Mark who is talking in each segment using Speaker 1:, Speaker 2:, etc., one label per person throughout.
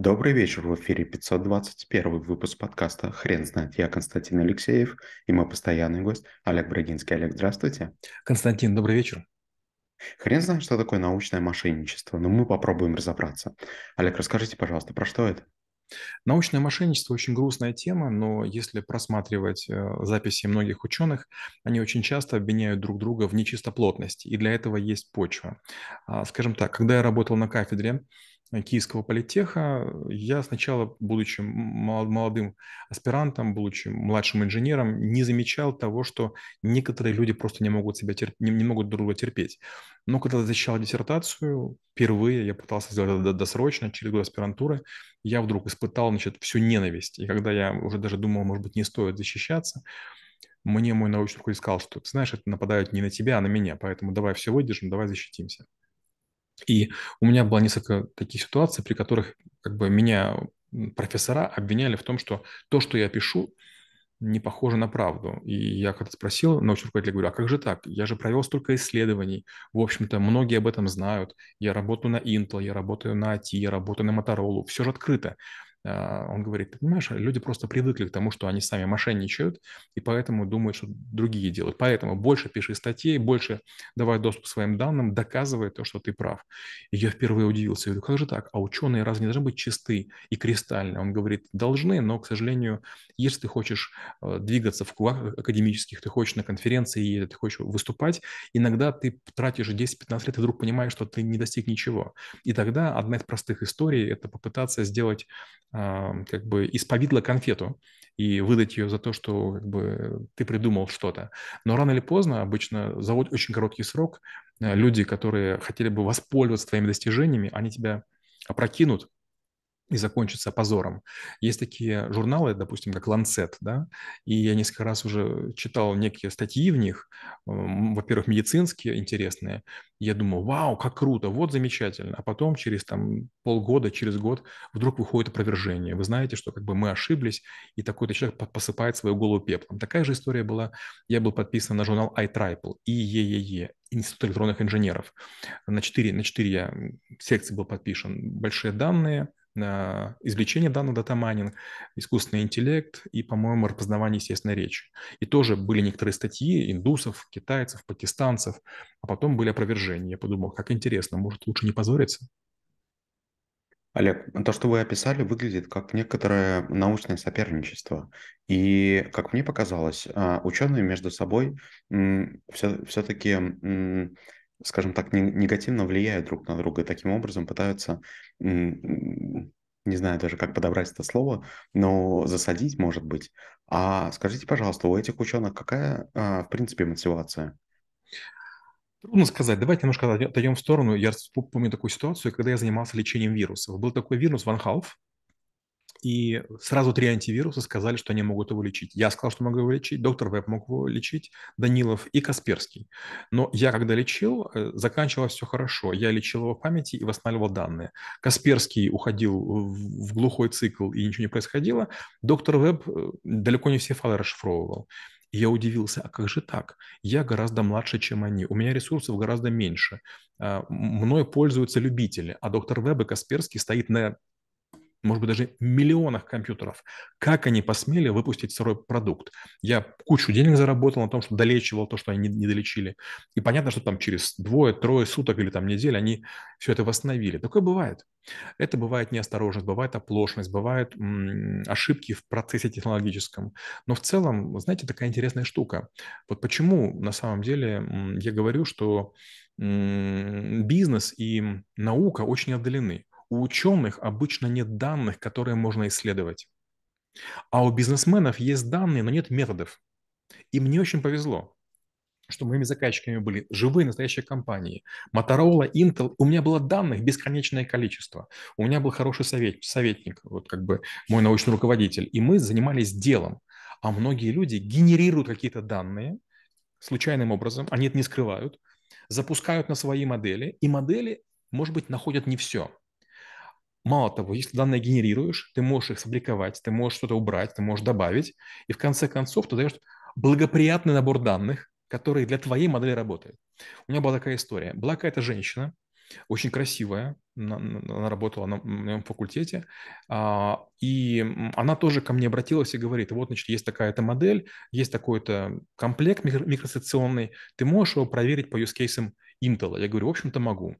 Speaker 1: Добрый вечер, в эфире 521 выпуск подкаста «Хрен знает». Я Константин Алексеев и мой постоянный гость Олег Брагинский. Олег, здравствуйте.
Speaker 2: Константин, добрый вечер.
Speaker 1: Хрен знает, что такое научное мошенничество, но мы попробуем разобраться. Олег, расскажите, пожалуйста, про что это?
Speaker 2: Научное мошенничество очень грустная тема, но если просматривать э, записи многих ученых, они очень часто обвиняют друг друга в нечистоплотности, и для этого есть почва. А, скажем так, когда я работал на кафедре Киевского политеха, я сначала, будучи молодым аспирантом, будучи младшим инженером, не замечал того, что некоторые люди просто не могут себя терп... не, не могут друг друга терпеть. Но когда защищал диссертацию, впервые я пытался сделать это досрочно, через год аспирантуры, я вдруг испытал, значит, всю ненависть. И когда я уже даже думал, может быть, не стоит защищаться, мне мой научный руководитель сказал, что, ты знаешь, это нападают не на тебя, а на меня, поэтому давай все выдержим, давай защитимся. И у меня было несколько таких ситуаций, при которых как бы меня профессора обвиняли в том, что то, что я пишу, не похоже на правду. И я когда спросил научного руководителя, говорю, а как же так? Я же провел столько исследований. В общем-то, многие об этом знают. Я работаю на Intel, я работаю на IT, я работаю на Motorola. Все же открыто. А, он говорит, ты понимаешь, люди просто привыкли к тому, что они сами мошенничают, и поэтому думают, что другие делают. Поэтому больше пиши статей, больше давай доступ к своим данным, доказывай то, что ты прав. И я впервые удивился, я говорю, как же так? А ученые разве не должны быть чисты и кристальны? Он говорит, должны, но, к сожалению, если ты хочешь э, двигаться в кругах академических, ты хочешь на конференции, ты хочешь выступать, иногда ты тратишь 10-15 лет и вдруг понимаешь, что ты не достиг ничего. И тогда одна из простых историй – это попытаться сделать как бы из повидла конфету и выдать ее за то, что как бы, ты придумал что-то. Но рано или поздно, обычно за очень короткий срок, э, люди, которые хотели бы воспользоваться твоими достижениями, они тебя опрокинут, и закончится позором. Есть такие журналы, допустим, как Lancet, да, и я несколько раз уже читал некие статьи в них, во-первых, медицинские интересные, я думал, вау, как круто, вот замечательно, а потом через там полгода, через год вдруг выходит опровержение. Вы знаете, что как бы мы ошиблись, и такой-то человек посыпает свою голову пеплом. Такая же история была, я был подписан на журнал I triple E, IEEE, Институт электронных инженеров. На четыре, на четыре секции был подписан. Большие данные, извлечение данных, data mining, искусственный интеллект и, по-моему, распознавание естественной речи. И тоже были некоторые статьи индусов, китайцев, пакистанцев, а потом были опровержения. Я подумал, как интересно, может, лучше не позориться?
Speaker 1: Олег, то, что вы описали, выглядит как некоторое научное соперничество. И, как мне показалось, а, ученые между собой все, все-таки скажем так, негативно влияют друг на друга таким образом пытаются, не знаю даже, как подобрать это слово, но засадить, может быть. А скажите, пожалуйста, у этих ученых какая, а, в принципе, мотивация?
Speaker 2: Трудно сказать. Давайте немножко отойдем в сторону. Я помню такую ситуацию, когда я занимался лечением вирусов. Был такой вирус Ван Халф, и сразу три антивируса сказали, что они могут его лечить. Я сказал, что могу его лечить, доктор Веб мог его лечить, Данилов и Касперский. Но я, когда лечил, э, заканчивалось все хорошо. Я лечил его в памяти и восстанавливал данные. Касперский уходил в глухой цикл, и ничего не происходило. Доктор Веб э, далеко не все файлы расшифровывал. И я удивился, а как же так? Я гораздо младше, чем они. У меня ресурсов гораздо меньше. А, мной пользуются любители, а доктор Веб и Касперский стоит на может быть, даже миллионах компьютеров. Как они посмели выпустить сырой продукт? Я кучу денег заработал на том, что долечивал то, что они не, не долечили. И понятно, что там через двое-трое суток или там неделю они все это восстановили. Такое бывает. Это бывает неосторожность, бывает оплошность, бывают м- ошибки в процессе технологическом. Но в целом, знаете, такая интересная штука. Вот почему на самом деле м- я говорю, что м- бизнес и наука очень отдалены. У ученых обычно нет данных, которые можно исследовать. А у бизнесменов есть данные, но нет методов. И мне очень повезло, что моими заказчиками были живые настоящие компании. Motorola, Intel. У меня было данных бесконечное количество. У меня был хороший совет, советник, вот как бы мой научный руководитель. И мы занимались делом. А многие люди генерируют какие-то данные случайным образом, они это не скрывают, запускают на свои модели, и модели, может быть, находят не все. Мало того, если данные генерируешь, ты можешь их сфабриковать, ты можешь что-то убрать, ты можешь добавить, и в конце концов ты даешь благоприятный набор данных, который для твоей модели работает. У меня была такая история. Была какая-то женщина, очень красивая, она работала на моем факультете, а, и она тоже ко мне обратилась и говорит, вот, значит, есть такая-то модель, есть такой-то комплект микросекционный, ты можешь его проверить по cases Intel? Я говорю, в общем-то, могу.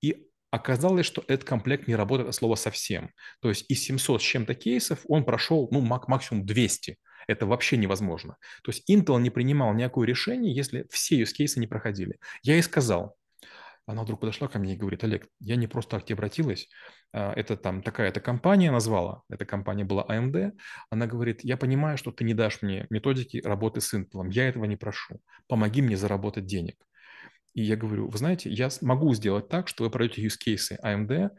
Speaker 2: И оказалось, что этот комплект не работает от слова совсем. То есть из 700 с чем-то кейсов он прошел, ну, максимум 200. Это вообще невозможно. То есть Intel не принимал никакое решение, если все use cases не проходили. Я ей сказал, она вдруг подошла ко мне и говорит, Олег, я не просто так к тебе обратилась, а, это там такая-то компания назвала, эта компания была AMD, она говорит, я понимаю, что ты не дашь мне методики работы с Intel, я этого не прошу, помоги мне заработать денег. И я говорю, вы знаете, я могу сделать так, что вы пройдете cases AMD,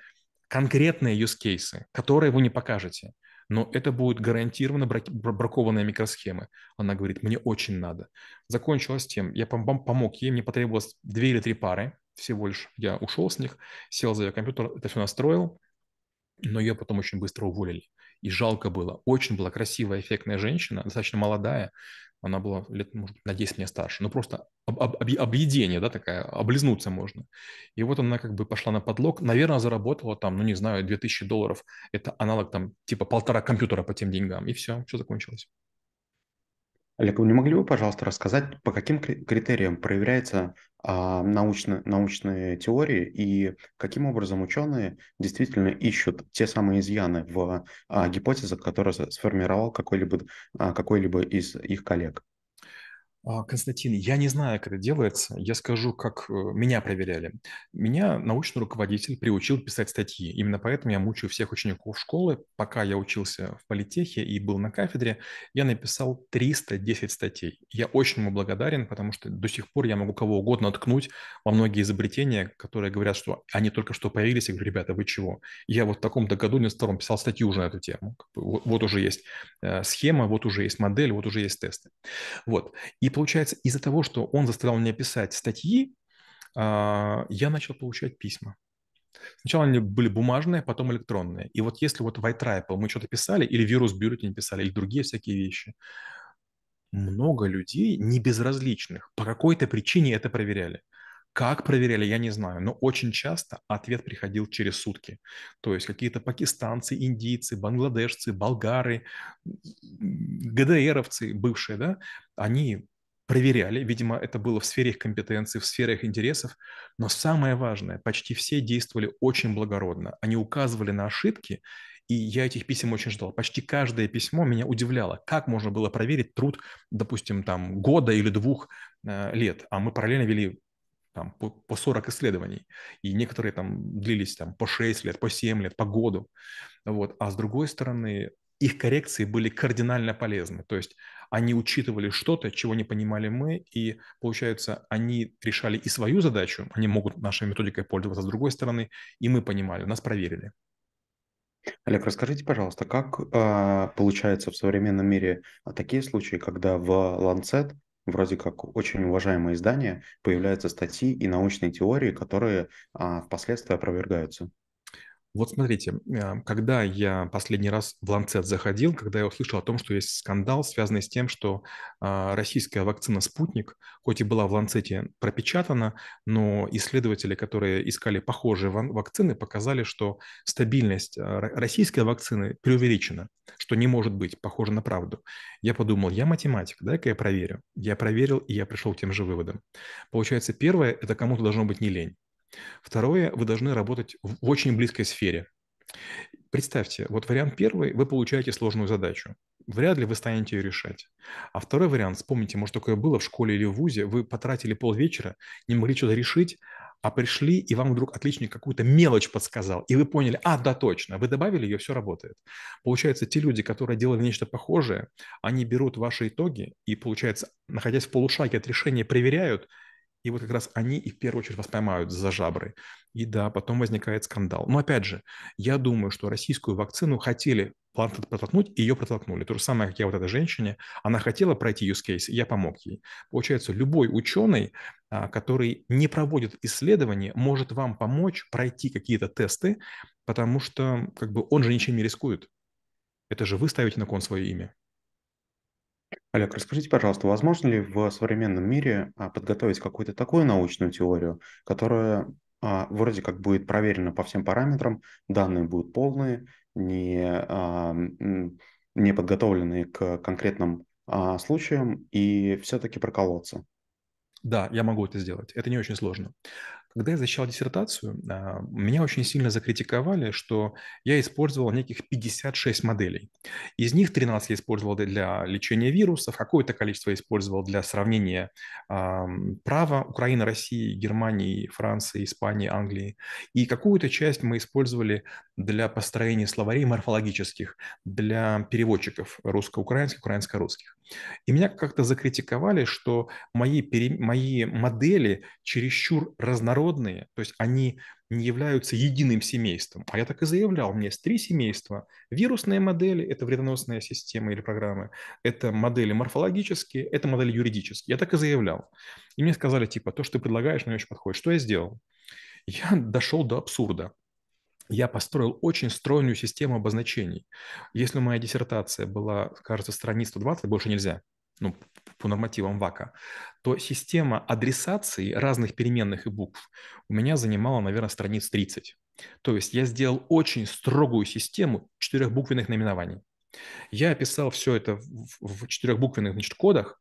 Speaker 2: конкретные cases, которые вы не покажете, но это будет гарантированно бракованные микросхемы. Она говорит, мне очень надо. Закончилось тем, я помог ей, мне потребовалось две или три пары, всего лишь я ушел с них, сел за ее компьютер, это все настроил, но ее потом очень быстро уволили. И жалко было. Очень была красивая, эффектная женщина, достаточно молодая. Она была лет, может, на 10 мне старше. Ну, просто об, об, объедение, да, такая, облизнуться можно. И вот она как бы пошла на подлог. Наверное, заработала там, ну, не знаю, 2000 долларов. Это аналог там типа полтора компьютера по тем деньгам. И все, все закончилось.
Speaker 1: Олег, вы не могли бы, пожалуйста, рассказать, по каким критериям проверяется а, научно, научные теории и каким образом ученые действительно ищут те самые изъяны в а, гипотезах, которые сформировал какой-либо а, какой-либо из их коллег?
Speaker 2: А, Константин, я не знаю, как это делается. Я скажу, как э, меня проверяли. Меня научный руководитель приучил писать статьи. Именно поэтому я мучаю всех учеников школы. Пока я учился в политехе и был на кафедре, я написал 310 статей. Я очень ему благодарен, потому что до сих пор я могу кого угодно ткнуть во многие изобретения, которые говорят, что они только что появились. Я говорю, ребята, вы чего? Я вот в таком-то году, не втором, писал статью уже на эту тему. Вот, вот уже есть э, схема, вот уже есть модель, вот уже есть тесты. Вот. И получается, из-за того, что он заставлял меня писать статьи, а, я начал получать письма. Сначала они были бумажные, потом электронные. И вот если вот в iTriple мы что-то писали, или вирус бюллетень писали, или другие всякие вещи, много людей не безразличных по какой-то причине это проверяли. Как проверяли, я не знаю, но очень часто ответ приходил через сутки. То есть какие-то пакистанцы, индийцы, бангладешцы, болгары, ГДРовцы бывшие, да, они проверяли, видимо, это было в сфере их компетенции, в сфере их интересов, но самое важное, почти все действовали очень благородно. Они указывали на ошибки, и я этих писем очень ждал. Почти каждое письмо меня удивляло, как можно было проверить труд, допустим, там года или двух э, лет, а мы параллельно вели там, по, по 40 исследований, и некоторые там длились там, по 6 лет, по 7 лет, по году. Вот. А с другой стороны, их коррекции были кардинально полезны. То есть они учитывали что-то, чего не понимали мы, и, получается, они решали и свою задачу, они могут нашей методикой пользоваться, с другой стороны, и мы понимали, нас проверили.
Speaker 1: Олег, расскажите, пожалуйста, как э, получается в современном мире такие случаи, когда в Lancet вроде как очень уважаемое издание, появляются статьи и научные теории, которые а, впоследствии опровергаются.
Speaker 2: Вот смотрите, когда я последний раз в Ланцет заходил, когда я услышал о том, что есть скандал, связанный с тем, что а, российская вакцина «Спутник», хоть и была в Ланцете пропечатана, но исследователи, которые искали похожие вакцины, показали, что стабильность а, российской вакцины преувеличена, что не может быть похоже на правду. Я подумал, я математик, дай-ка я проверю. Я проверил, и я пришел к тем же выводам. Получается, первое – это кому-то должно быть не лень. Второе, вы должны работать в очень близкой сфере. Представьте, вот вариант первый, вы получаете сложную задачу. Вряд ли вы станете ее решать. А второй вариант, вспомните, может, такое было в школе или в ВУЗе, вы потратили полвечера, не могли что-то решить, а пришли, и вам вдруг отличник какую-то мелочь подсказал, и вы поняли, а, да, точно, вы добавили ее, все работает. Получается, те люди, которые делали нечто похожее, они берут ваши итоги и, получается, находясь в полушаге от решения, проверяют, и вот как раз они и в первую очередь вас поймают за жабры. И да, потом возникает скандал. Но опять же, я думаю, что российскую вакцину хотели протолкнуть, и ее протолкнули. То же самое, как я вот этой женщине, она хотела пройти use case, я помог ей. Получается, любой ученый, а, который не проводит исследования, может вам помочь пройти какие-то тесты, потому что как бы он же ничем не рискует. Это же вы ставите на кон свое имя.
Speaker 1: Олег, расскажите, пожалуйста, возможно ли в современном мире а, подготовить какую-то такую научную теорию, которая а, вроде как будет проверено по всем параметрам, данные будут полные, не, а, не подготовленные к конкретным случаям и все-таки проколоться.
Speaker 2: Да, я могу это сделать. Это не очень сложно. Когда я защищал диссертацию, а, меня очень сильно закритиковали, что я использовал неких 56 моделей. Из них 13 я использовал для лечения вирусов, какое-то количество я использовал для сравнения права Украины, России, Германии, Франции, Испании, Англии. И какую-то часть мы использовали для построения словарей морфологических, для переводчиков русско-украинских, украинско-русских. И меня как-то закритиковали, что мои, пере... мои модели чересчур разнородные, то есть они не являются единым семейством. А я так и заявлял, у меня есть три семейства. Вирусные модели – это вредоносная система или программы, это модели морфологические, это модели юридические. Я так и заявлял. И мне сказали, типа, то, что ты предлагаешь, мне очень подходит. Что я сделал? Я дошел до абсурда я построил очень стройную систему обозначений. Если моя диссертация была, кажется, страниц 120, больше нельзя, ну, по нормативам ВАКа, то система адресации разных переменных и букв у меня занимала, наверное, страниц 30. То есть я сделал очень строгую систему четырехбуквенных наименований. Я описал все это в четырехбуквенных значит, кодах,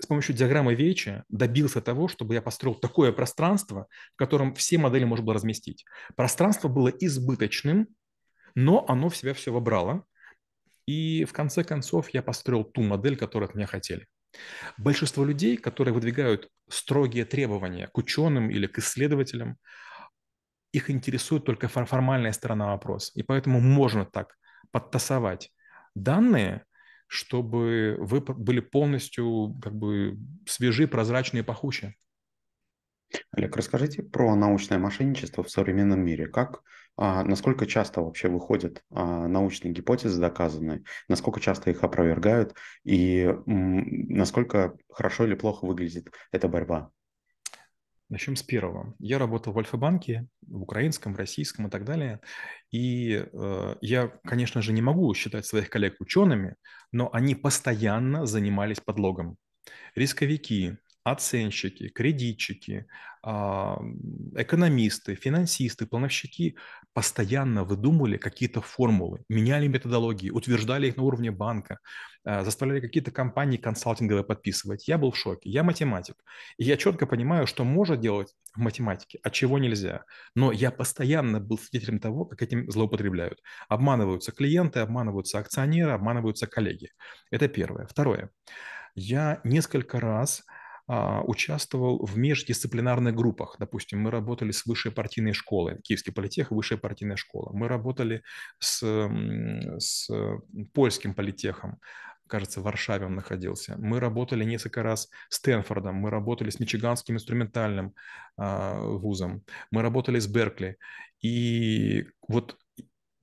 Speaker 2: с помощью диаграммы Веча добился того, чтобы я построил такое пространство, в котором все модели можно было разместить. Пространство было избыточным, но оно в себя все вобрало. И в конце концов я построил ту модель, которую от меня хотели. Большинство людей, которые выдвигают строгие требования к ученым или к исследователям, их интересует только формальная сторона вопроса. И поэтому можно так подтасовать данные, чтобы вы были полностью как бы свежи, прозрачные, пахучие.
Speaker 1: Олег, расскажите про научное мошенничество в современном мире. Как, насколько часто вообще выходят а, научные гипотезы доказанные, насколько часто их опровергают и насколько хорошо или плохо выглядит эта борьба?
Speaker 2: Начнем с первого. Я работал в Альфа-банке, в украинском, в российском и так далее. И э, я, конечно же, не могу считать своих коллег учеными, но они постоянно занимались подлогом. Рисковики, оценщики, кредитчики, а, экономисты, финансисты, плановщики постоянно выдумывали какие-то формулы, меняли методологии, утверждали их на уровне банка, а, заставляли какие-то компании консалтинговые подписывать. Я был в шоке. Я математик. И я четко понимаю, что можно делать в математике, а чего нельзя. Но я постоянно был свидетелем того, как этим злоупотребляют. Обманываются клиенты, обманываются акционеры, обманываются коллеги. Это первое. Второе. Я несколько раз участвовал в междисциплинарных группах. Допустим, мы работали с высшей партийной школой, Киевский политех, высшая партийная школа. Мы работали с, с польским политехом, кажется, в Варшаве он находился. Мы работали несколько раз с Стэнфордом, мы работали с Мичиганским инструментальным э, вузом, мы работали с Беркли. И вот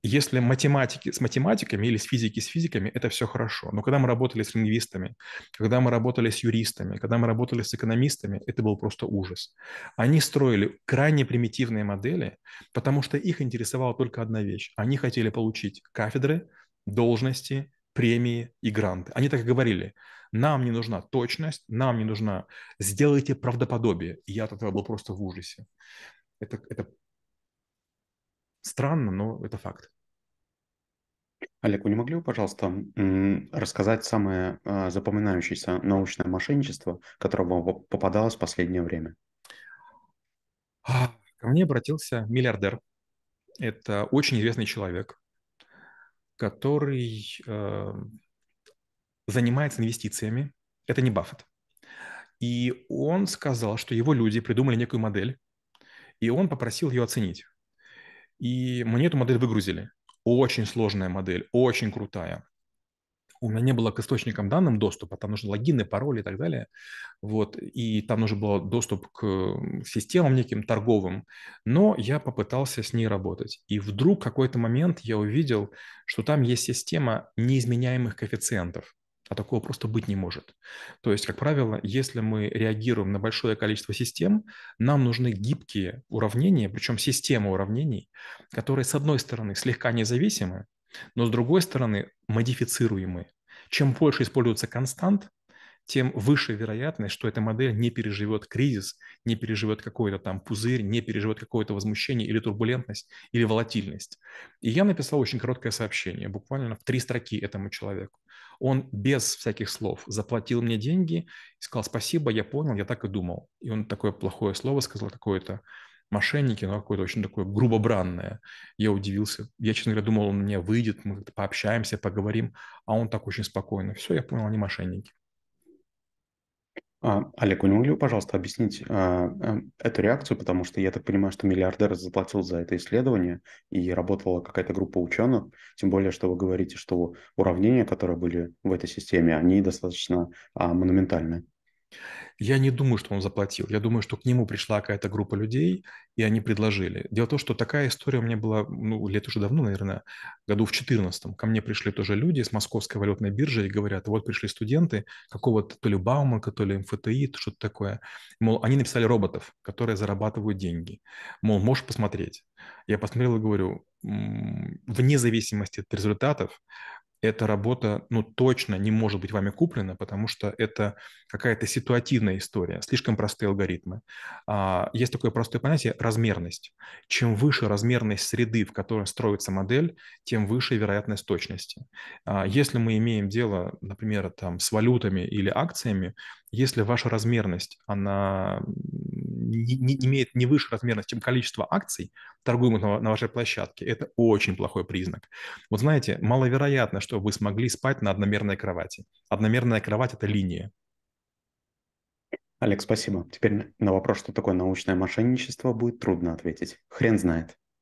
Speaker 2: если математики с математиками или с физики с физиками, это все хорошо. Но когда мы работали с лингвистами, когда мы работали с юристами, когда мы работали с экономистами, это был просто ужас. Они строили крайне примитивные модели, потому что их интересовала только одна вещь. Они хотели получить кафедры, должности, премии и гранты. Они так и говорили. Нам не нужна точность, нам не нужна... Сделайте правдоподобие. И я от этого был просто в ужасе. Это, это Странно, но это факт.
Speaker 1: Олег, вы не могли бы, пожалуйста, рассказать самое а, запоминающееся научное мошенничество, которое вам попадалось в последнее время?
Speaker 2: А, ко мне обратился миллиардер. Это очень известный человек, который э, занимается инвестициями. Это не Баффет. И он сказал, что его люди придумали некую модель, и он попросил ее оценить. И мне эту модель выгрузили. Очень сложная модель, очень крутая. У меня не было к источникам данным доступа, там нужны логины, пароли и так далее. Вот, и там нужен был доступ к системам неким торговым. Но я попытался с ней работать. И вдруг какой-то момент я увидел, что там есть система неизменяемых коэффициентов а такого просто быть не может. То есть, как правило, если мы реагируем на большое количество систем, нам нужны гибкие уравнения, причем система уравнений, которые, с одной стороны, слегка независимы, но с другой стороны, модифицируемы. Чем больше используется констант, тем выше вероятность, что эта модель не переживет кризис, не переживет какой-то там пузырь, не переживет какое-то возмущение или турбулентность, или волатильность. И я написал очень короткое сообщение, буквально в три строки этому человеку. Он без всяких слов заплатил мне деньги сказал спасибо, я понял, я так и думал. И он такое плохое слово сказал, какое-то мошенники, но какое-то очень такое грубо бранное. Я удивился. Я, честно говоря, думал, он мне выйдет, мы пообщаемся, поговорим, а он так очень спокойно. Все, я понял, они мошенники.
Speaker 1: А, Олег, вы не могли бы, пожалуйста, объяснить а, а, эту реакцию, потому что я так понимаю, что миллиардер заплатил за это исследование и работала какая-то группа ученых, тем более, что вы говорите, что уравнения, которые были в этой системе, они достаточно а, монументальны.
Speaker 2: Я не думаю, что он заплатил. Я думаю, что к нему пришла какая-то группа людей, и они предложили. Дело в том, что такая история у меня была ну, лет уже давно, наверное, году в 2014. Ко мне пришли тоже люди с Московской валютной биржи и говорят, вот пришли студенты какого-то то ли Бауманка, то ли МФТИ, что-то такое. Мол, они написали роботов, которые зарабатывают деньги. Мол, можешь посмотреть. Я посмотрел и говорю, вне зависимости от результатов, эта работа, ну, точно не может быть вами куплена, потому что это какая-то ситуативная история, слишком простые алгоритмы. А, есть такое простое понятие – размерность. Чем выше размерность среды, в которой строится модель, тем выше вероятность точности. А, если мы имеем дело, например, там, с валютами или акциями, если ваша размерность, она не, не имеет не выше размерность, чем количество акций, торгуемых на, на вашей площадке, это очень плохой признак. Вот знаете, маловероятно, что вы смогли спать на одномерной кровати. Одномерная кровать – это линия.
Speaker 1: Олег, спасибо. Теперь на вопрос, что такое научное мошенничество, будет трудно ответить. Хрен знает.